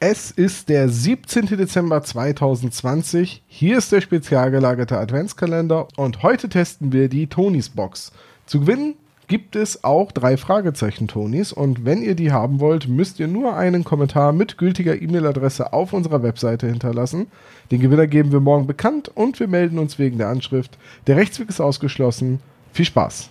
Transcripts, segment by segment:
Es ist der 17. Dezember 2020. Hier ist der spezial gelagerte Adventskalender und heute testen wir die Tonys Box. Zu gewinnen gibt es auch drei Fragezeichen Tonys und wenn ihr die haben wollt, müsst ihr nur einen Kommentar mit gültiger E-Mail-Adresse auf unserer Webseite hinterlassen. Den Gewinner geben wir morgen bekannt und wir melden uns wegen der Anschrift. Der Rechtsweg ist ausgeschlossen. Viel Spaß!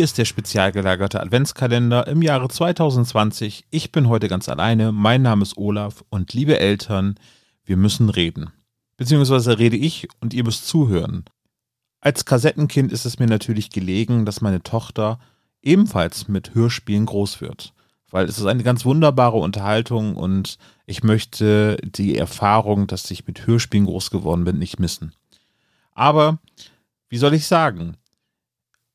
Hier ist der spezial gelagerte Adventskalender im Jahre 2020. Ich bin heute ganz alleine. Mein Name ist Olaf und liebe Eltern, wir müssen reden. Beziehungsweise rede ich und ihr müsst zuhören. Als Kassettenkind ist es mir natürlich gelegen, dass meine Tochter ebenfalls mit Hörspielen groß wird. Weil es ist eine ganz wunderbare Unterhaltung und ich möchte die Erfahrung, dass ich mit Hörspielen groß geworden bin, nicht missen. Aber, wie soll ich sagen?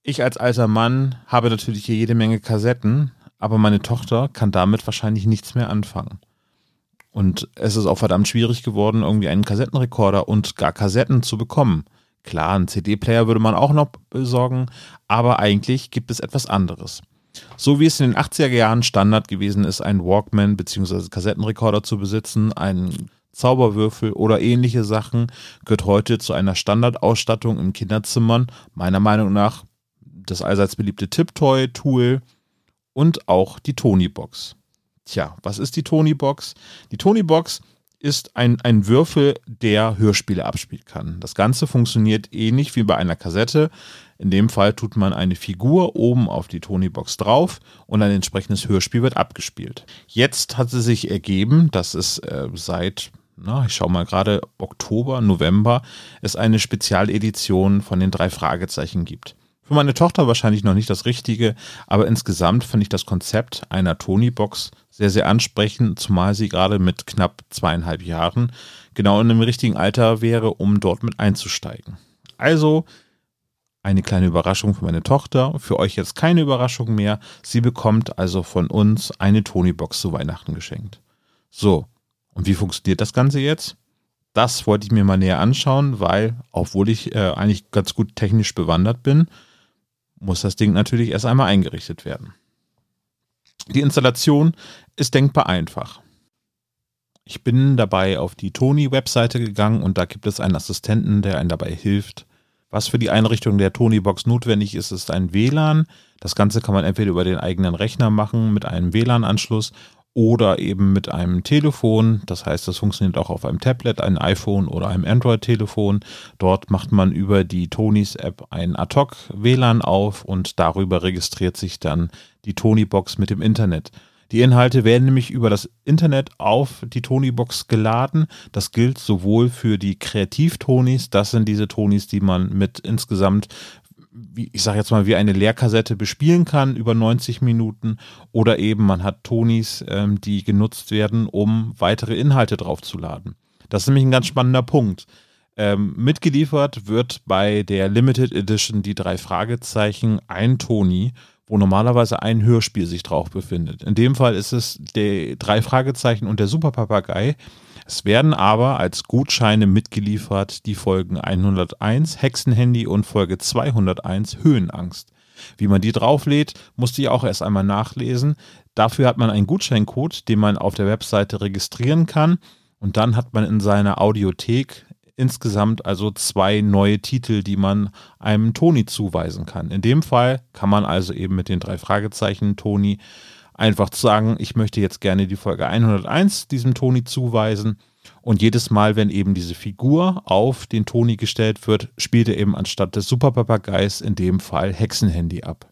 Ich als alter Mann habe natürlich hier jede Menge Kassetten, aber meine Tochter kann damit wahrscheinlich nichts mehr anfangen. Und es ist auch verdammt schwierig geworden, irgendwie einen Kassettenrekorder und gar Kassetten zu bekommen. Klar, einen CD-Player würde man auch noch besorgen, aber eigentlich gibt es etwas anderes. So wie es in den 80er Jahren Standard gewesen ist, einen Walkman bzw. Kassettenrekorder zu besitzen, einen Zauberwürfel oder ähnliche Sachen, gehört heute zu einer Standardausstattung im Kinderzimmern meiner Meinung nach das allseits beliebte Tiptoy-Tool und auch die Tony-Box. Tja, was ist die Tony-Box? Die Tony-Box ist ein, ein Würfel, der Hörspiele abspielen kann. Das Ganze funktioniert ähnlich wie bei einer Kassette. In dem Fall tut man eine Figur oben auf die Tony-Box drauf und ein entsprechendes Hörspiel wird abgespielt. Jetzt hat es sich ergeben, dass es äh, seit na, ich schaue mal gerade, Oktober, November, es eine Spezialedition von den drei Fragezeichen gibt. Für meine Tochter wahrscheinlich noch nicht das Richtige, aber insgesamt finde ich das Konzept einer Tony-Box sehr, sehr ansprechend, zumal sie gerade mit knapp zweieinhalb Jahren genau in einem richtigen Alter wäre, um dort mit einzusteigen. Also eine kleine Überraschung für meine Tochter, für euch jetzt keine Überraschung mehr. Sie bekommt also von uns eine Tony-Box zu Weihnachten geschenkt. So, und wie funktioniert das Ganze jetzt? Das wollte ich mir mal näher anschauen, weil, obwohl ich äh, eigentlich ganz gut technisch bewandert bin, muss das Ding natürlich erst einmal eingerichtet werden. Die Installation ist denkbar einfach. Ich bin dabei auf die Tony-Webseite gegangen und da gibt es einen Assistenten, der einen dabei hilft. Was für die Einrichtung der Tony-Box notwendig ist, ist ein WLAN. Das Ganze kann man entweder über den eigenen Rechner machen mit einem WLAN-Anschluss oder eben mit einem Telefon. Das heißt, das funktioniert auch auf einem Tablet, einem iPhone oder einem Android-Telefon. Dort macht man über die Tonys App ein Ad-Hoc WLAN auf und darüber registriert sich dann die Tony-Box mit dem Internet. Die Inhalte werden nämlich über das Internet auf die Tony-Box geladen. Das gilt sowohl für die Kreativ-Tonys, das sind diese Tonys, die man mit insgesamt wie, ich sage jetzt mal, wie eine Leerkassette bespielen kann über 90 Minuten oder eben man hat Tonis, ähm, die genutzt werden, um weitere Inhalte draufzuladen. Das ist nämlich ein ganz spannender Punkt. Ähm, mitgeliefert wird bei der Limited Edition die drei Fragezeichen ein Toni, wo normalerweise ein Hörspiel sich drauf befindet. In dem Fall ist es der drei Fragezeichen und der Superpapagei. Es werden aber als Gutscheine mitgeliefert die Folgen 101 Hexenhandy und Folge 201 Höhenangst. Wie man die drauflädt, musste ich auch erst einmal nachlesen. Dafür hat man einen Gutscheincode, den man auf der Webseite registrieren kann. Und dann hat man in seiner Audiothek insgesamt also zwei neue Titel, die man einem Toni zuweisen kann. In dem Fall kann man also eben mit den drei Fragezeichen Toni einfach zu sagen, ich möchte jetzt gerne die Folge 101 diesem Toni zuweisen. Und jedes Mal, wenn eben diese Figur auf den Toni gestellt wird, spielt er eben anstatt des Superpapageis in dem Fall Hexenhandy ab.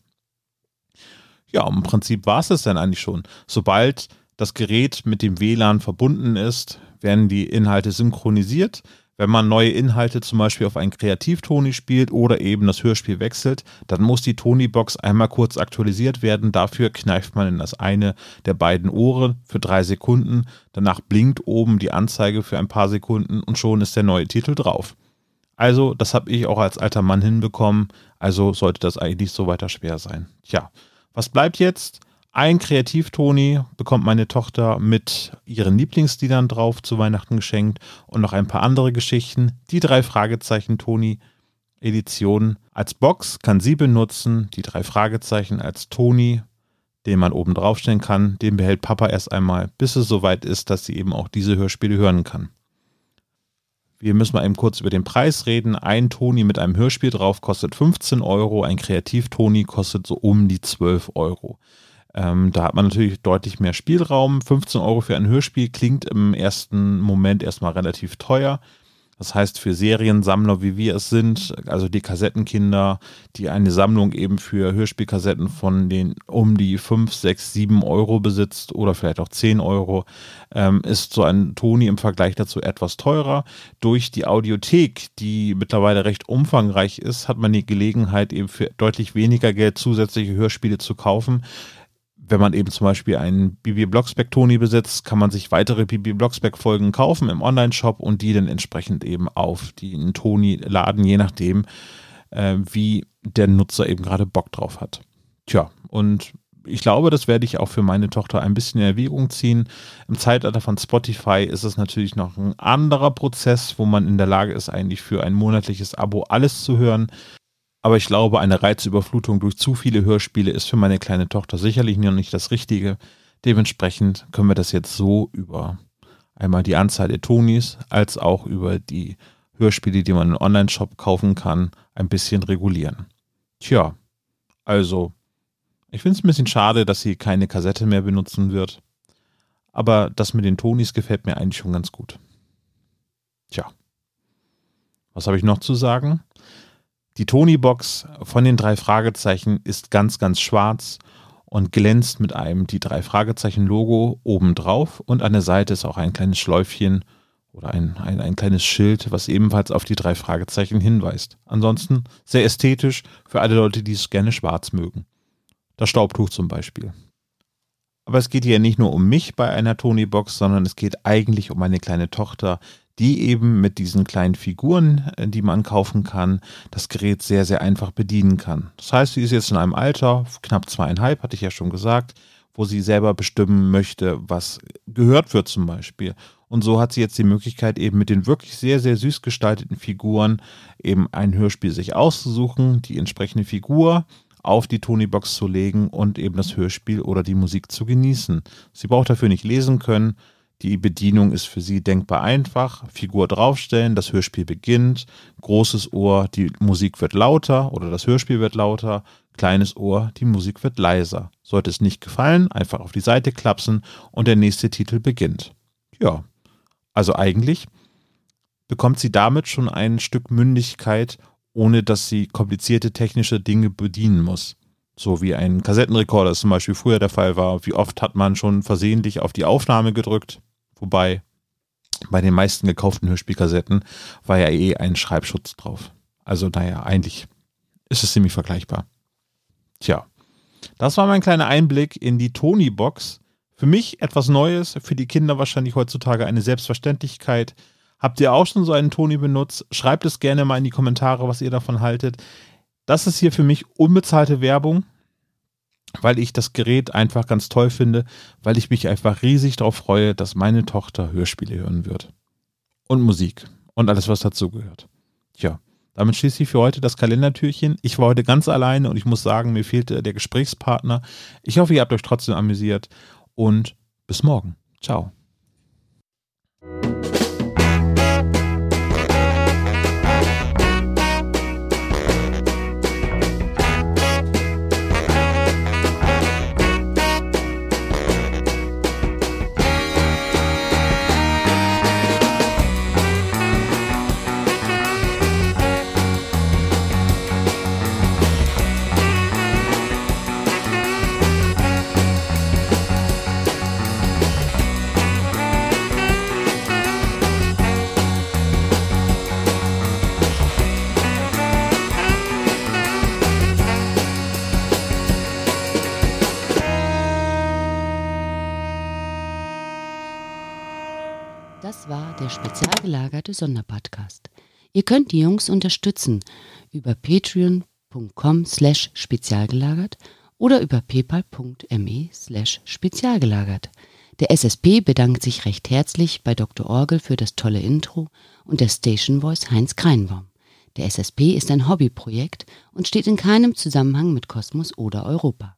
Ja, im Prinzip war es das dann eigentlich schon. Sobald das Gerät mit dem WLAN verbunden ist, werden die Inhalte synchronisiert. Wenn man neue Inhalte zum Beispiel auf einen Kreativtoni spielt oder eben das Hörspiel wechselt, dann muss die Tony-Box einmal kurz aktualisiert werden. Dafür kneift man in das eine der beiden Ohren für drei Sekunden. Danach blinkt oben die Anzeige für ein paar Sekunden und schon ist der neue Titel drauf. Also, das habe ich auch als alter Mann hinbekommen. Also sollte das eigentlich nicht so weiter schwer sein. Tja, was bleibt jetzt? Ein Kreativtoni bekommt meine Tochter mit ihren Lieblingsliedern drauf zu Weihnachten geschenkt und noch ein paar andere Geschichten. Die drei Fragezeichen Toni Edition als Box kann sie benutzen. Die drei Fragezeichen als Toni, den man oben draufstellen kann, den behält Papa erst einmal, bis es soweit ist, dass sie eben auch diese Hörspiele hören kann. Wir müssen mal eben kurz über den Preis reden. Ein Toni mit einem Hörspiel drauf kostet 15 Euro, ein Kreativ-Toni kostet so um die 12 Euro. Ähm, da hat man natürlich deutlich mehr Spielraum. 15 Euro für ein Hörspiel klingt im ersten Moment erstmal relativ teuer. Das heißt, für Seriensammler, wie wir es sind, also die Kassettenkinder, die eine Sammlung eben für Hörspielkassetten von den um die 5, 6, 7 Euro besitzt oder vielleicht auch 10 Euro, ähm, ist so ein Toni im Vergleich dazu etwas teurer. Durch die Audiothek, die mittlerweile recht umfangreich ist, hat man die Gelegenheit, eben für deutlich weniger Geld zusätzliche Hörspiele zu kaufen wenn man eben zum Beispiel einen Bibi Blocksberg Toni besitzt, kann man sich weitere Bibi Blocksberg Folgen kaufen im Online-Shop und die dann entsprechend eben auf den Toni laden, je nachdem, äh, wie der Nutzer eben gerade Bock drauf hat. Tja, und ich glaube, das werde ich auch für meine Tochter ein bisschen in Erwägung ziehen. Im Zeitalter von Spotify ist es natürlich noch ein anderer Prozess, wo man in der Lage ist, eigentlich für ein monatliches Abo alles zu hören. Aber ich glaube, eine Reizüberflutung durch zu viele Hörspiele ist für meine kleine Tochter sicherlich noch nicht das Richtige. Dementsprechend können wir das jetzt so über einmal die Anzahl der Tonis als auch über die Hörspiele, die man im Online-Shop kaufen kann, ein bisschen regulieren. Tja, also, ich finde es ein bisschen schade, dass sie keine Kassette mehr benutzen wird. Aber das mit den Tonis gefällt mir eigentlich schon ganz gut. Tja. Was habe ich noch zu sagen? Die Tony-Box von den drei Fragezeichen ist ganz, ganz schwarz und glänzt mit einem die drei Fragezeichen-Logo obendrauf und an der Seite ist auch ein kleines Schläufchen oder ein, ein, ein kleines Schild, was ebenfalls auf die drei Fragezeichen hinweist. Ansonsten sehr ästhetisch für alle Leute, die es gerne schwarz mögen. Das Staubtuch zum Beispiel. Aber es geht hier nicht nur um mich bei einer Tony-Box, sondern es geht eigentlich um meine kleine Tochter, die eben mit diesen kleinen Figuren, äh, die man kaufen kann, das Gerät sehr, sehr einfach bedienen kann. Das heißt, sie ist jetzt in einem Alter, knapp zweieinhalb, hatte ich ja schon gesagt, wo sie selber bestimmen möchte, was gehört wird zum Beispiel. Und so hat sie jetzt die Möglichkeit, eben mit den wirklich sehr, sehr süß gestalteten Figuren eben ein Hörspiel sich auszusuchen, die entsprechende Figur auf die Tonybox zu legen und eben das Hörspiel oder die Musik zu genießen. Sie braucht dafür nicht lesen können, die Bedienung ist für Sie denkbar einfach. Figur draufstellen, das Hörspiel beginnt. Großes Ohr, die Musik wird lauter oder das Hörspiel wird lauter. Kleines Ohr, die Musik wird leiser. Sollte es nicht gefallen, einfach auf die Seite klapsen und der nächste Titel beginnt. Ja, also eigentlich bekommt sie damit schon ein Stück Mündigkeit, ohne dass sie komplizierte technische Dinge bedienen muss. So wie ein Kassettenrekorder zum Beispiel früher der Fall war. Wie oft hat man schon versehentlich auf die Aufnahme gedrückt? Wobei bei den meisten gekauften Hörspielkassetten war ja eh ein Schreibschutz drauf. Also naja, eigentlich ist es ziemlich vergleichbar. Tja, das war mein kleiner Einblick in die Tony-Box. Für mich etwas Neues, für die Kinder wahrscheinlich heutzutage eine Selbstverständlichkeit. Habt ihr auch schon so einen Tony benutzt? Schreibt es gerne mal in die Kommentare, was ihr davon haltet. Das ist hier für mich unbezahlte Werbung weil ich das Gerät einfach ganz toll finde, weil ich mich einfach riesig darauf freue, dass meine Tochter Hörspiele hören wird. Und Musik und alles, was dazugehört. Tja, damit schließe ich für heute das Kalendertürchen. Ich war heute ganz alleine und ich muss sagen, mir fehlte der Gesprächspartner. Ich hoffe, ihr habt euch trotzdem amüsiert und bis morgen. Ciao. Spezial gelagerte Sonderpodcast. Ihr könnt die Jungs unterstützen über patreon.com slash spezialgelagert oder über paypal.me slash spezialgelagert. Der SSP bedankt sich recht herzlich bei Dr. Orgel für das tolle Intro und der Station Voice Heinz Kreinbaum. Der SSP ist ein Hobbyprojekt und steht in keinem Zusammenhang mit Kosmos oder Europa.